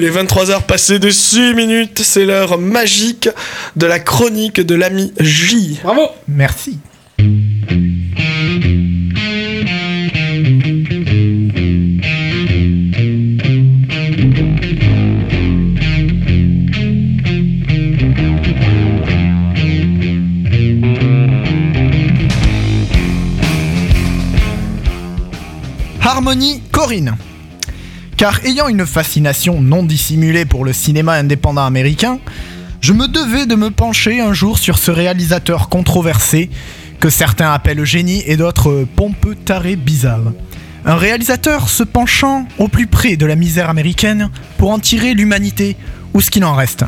Il est 23h passé de 6 minutes, c'est l'heure magique de la chronique de l'ami J. Bravo Merci. Harmonie Corinne. Car ayant une fascination non dissimulée pour le cinéma indépendant américain, je me devais de me pencher un jour sur ce réalisateur controversé que certains appellent génie et d'autres pompeux taré bizarre. Un réalisateur se penchant au plus près de la misère américaine pour en tirer l'humanité ou ce qu'il en reste.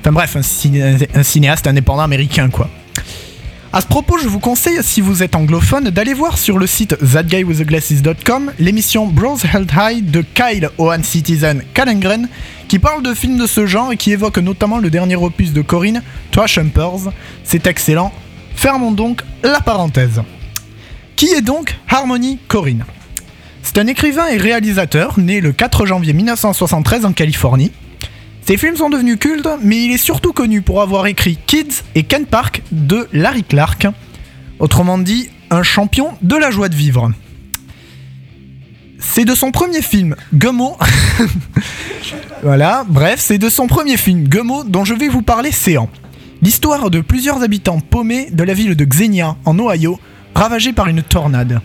Enfin bref, un, un cinéaste indépendant américain quoi. À ce propos, je vous conseille, si vous êtes anglophone, d'aller voir sur le site thatguywiththeglasses.com l'émission Bros Held High de Kyle Owen Citizen Kalengren, qui parle de films de ce genre et qui évoque notamment le dernier opus de Corinne, Trash Humpers. C'est excellent. Fermons donc la parenthèse. Qui est donc Harmony Corinne? C'est un écrivain et réalisateur né le 4 janvier 1973 en Californie. Ses films sont devenus cultes, mais il est surtout connu pour avoir écrit Kids et Ken Park de Larry Clark. Autrement dit, un champion de la joie de vivre. C'est de son premier film, Gummo. voilà, bref, c'est de son premier film, Gummo, dont je vais vous parler séant. L'histoire de plusieurs habitants paumés de la ville de Xenia, en Ohio, ravagée par une tornade.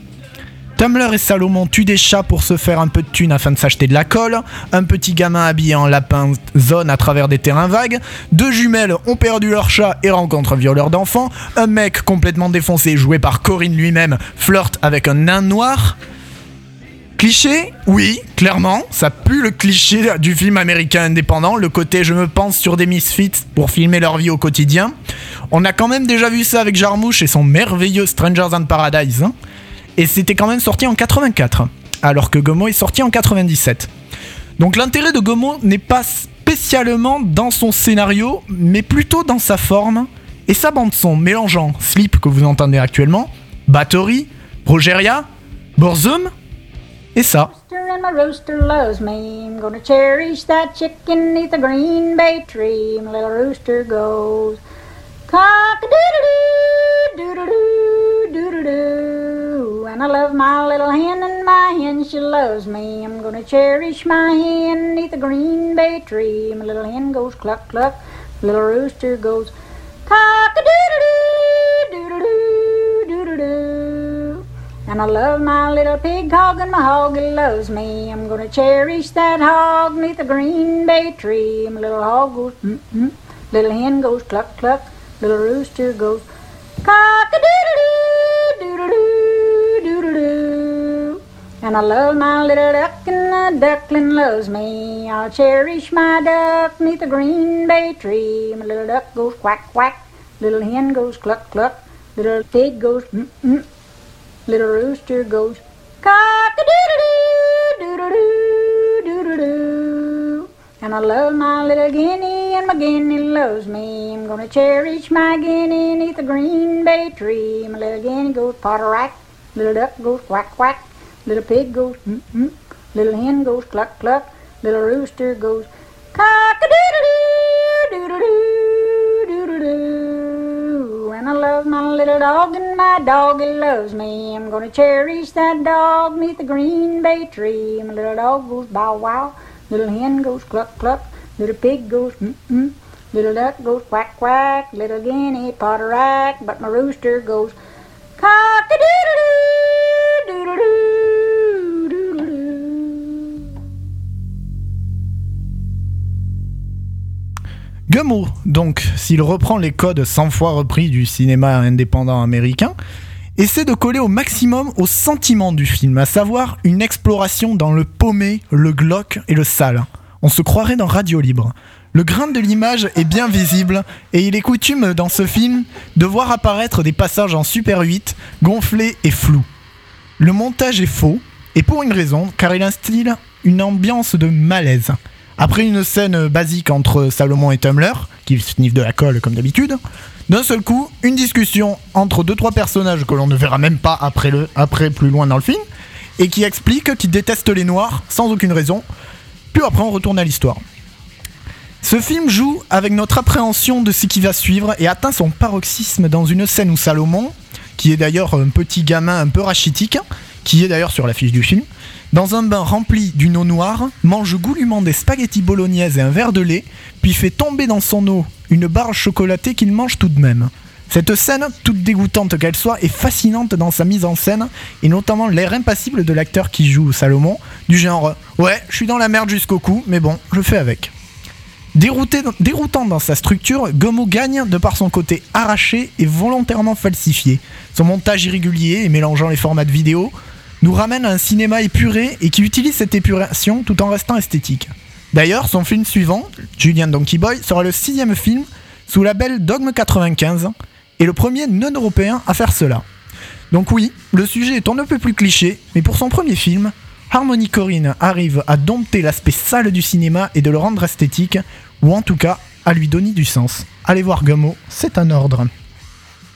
Tumblr et Salomon tuent des chats pour se faire un peu de thunes afin de s'acheter de la colle. Un petit gamin habillé en lapin zone à travers des terrains vagues. Deux jumelles ont perdu leur chat et rencontrent un violeur d'enfants. Un mec complètement défoncé, joué par Corinne lui-même, flirte avec un nain noir. Cliché? Oui, clairement, ça pue le cliché du film américain indépendant, le côté je me pense sur des misfits pour filmer leur vie au quotidien. On a quand même déjà vu ça avec Jarmouche et son merveilleux Strangers in Paradise. hein. Et c'était quand même sorti en 84, alors que Gomo est sorti en 97. Donc l'intérêt de Gomo n'est pas spécialement dans son scénario, mais plutôt dans sa forme et sa bande-son, mélangeant Sleep que vous entendez actuellement, Battery, Progeria, Borzum et ça. rooster loves me. Gonna cherish that chicken the green bay tree. Cock a doodle doo doodle doo doodle doo. And I love my little hen and my hen she loves me. I'm gonna cherish my hen neath the green bay tree. My little hen goes cluck cluck. my Little rooster goes cock a doodle doo doodle doo doodle doo. And I love my little pig hog, and my hog he loves me. I'm gonna cherish that hog neath the green bay tree. My little hog goes mm mm, little hen goes cluck cluck, little rooster goes cock a doodle doo doodle doodle doo. And I love my little duck, and the duckling loves me. I'll cherish my duck neath the green bay tree. My little duck goes quack quack, little hen goes cluck cluck, little pig goes mm mm. Little rooster goes cock a doodle doo doo doo doo. And I love my little guinea, and my guinea loves me. I'm gonna cherish my guinea neath the green bay tree. My little guinea goes potter rack, little duck goes quack quack, little pig goes mm mm, little hen goes cluck cluck, little rooster goes cock a doodle doo doodle doo. And I love my little dog, and my dog he loves me. I'm gonna cherish that dog neath the green bay tree. My little dog goes bow wow, little hen goes cluck cluck, little pig goes mm mm, little duck goes quack quack, little guinea potter rack, but my rooster goes cock a doodle Gummo, donc, s'il reprend les codes 100 fois repris du cinéma indépendant américain, essaie de coller au maximum au sentiment du film, à savoir une exploration dans le paumé, le glauque et le sale. On se croirait dans Radio Libre. Le grain de l'image est bien visible et il est coutume dans ce film de voir apparaître des passages en Super 8, gonflés et flous. Le montage est faux, et pour une raison, car il instille une ambiance de malaise. Après une scène basique entre Salomon et Tumblr, qui sniffent de la colle comme d'habitude, d'un seul coup, une discussion entre deux trois personnages que l'on ne verra même pas après, le, après plus loin dans le film, et qui expliquent qu'ils détestent les noirs sans aucune raison, Puis après, on retourne à l'histoire. Ce film joue avec notre appréhension de ce qui va suivre et atteint son paroxysme dans une scène où Salomon, qui est d'ailleurs un petit gamin un peu rachitique, qui est d'ailleurs sur l'affiche du film, dans un bain rempli d'une eau noire, mange goulûment des spaghettis bolognaises et un verre de lait, puis fait tomber dans son eau une barre chocolatée qu'il mange tout de même. Cette scène, toute dégoûtante qu'elle soit, est fascinante dans sa mise en scène, et notamment l'air impassible de l'acteur qui joue Salomon, du genre Ouais, je suis dans la merde jusqu'au cou, mais bon, je fais avec. Déroutant dans sa structure, Gummo gagne de par son côté arraché et volontairement falsifié. Son montage irrégulier et mélangeant les formats de vidéo nous ramène à un cinéma épuré et qui utilise cette épuration tout en restant esthétique. D'ailleurs, son film suivant, Julian Donkey Boy, sera le sixième film sous label Dogme 95 et le premier non-européen à faire cela. Donc oui, le sujet est on ne peut plus cliché, mais pour son premier film, Harmony Corrine arrive à dompter l'aspect sale du cinéma et de le rendre esthétique, ou en tout cas à lui donner du sens. Allez voir Gummo, c'est un ordre.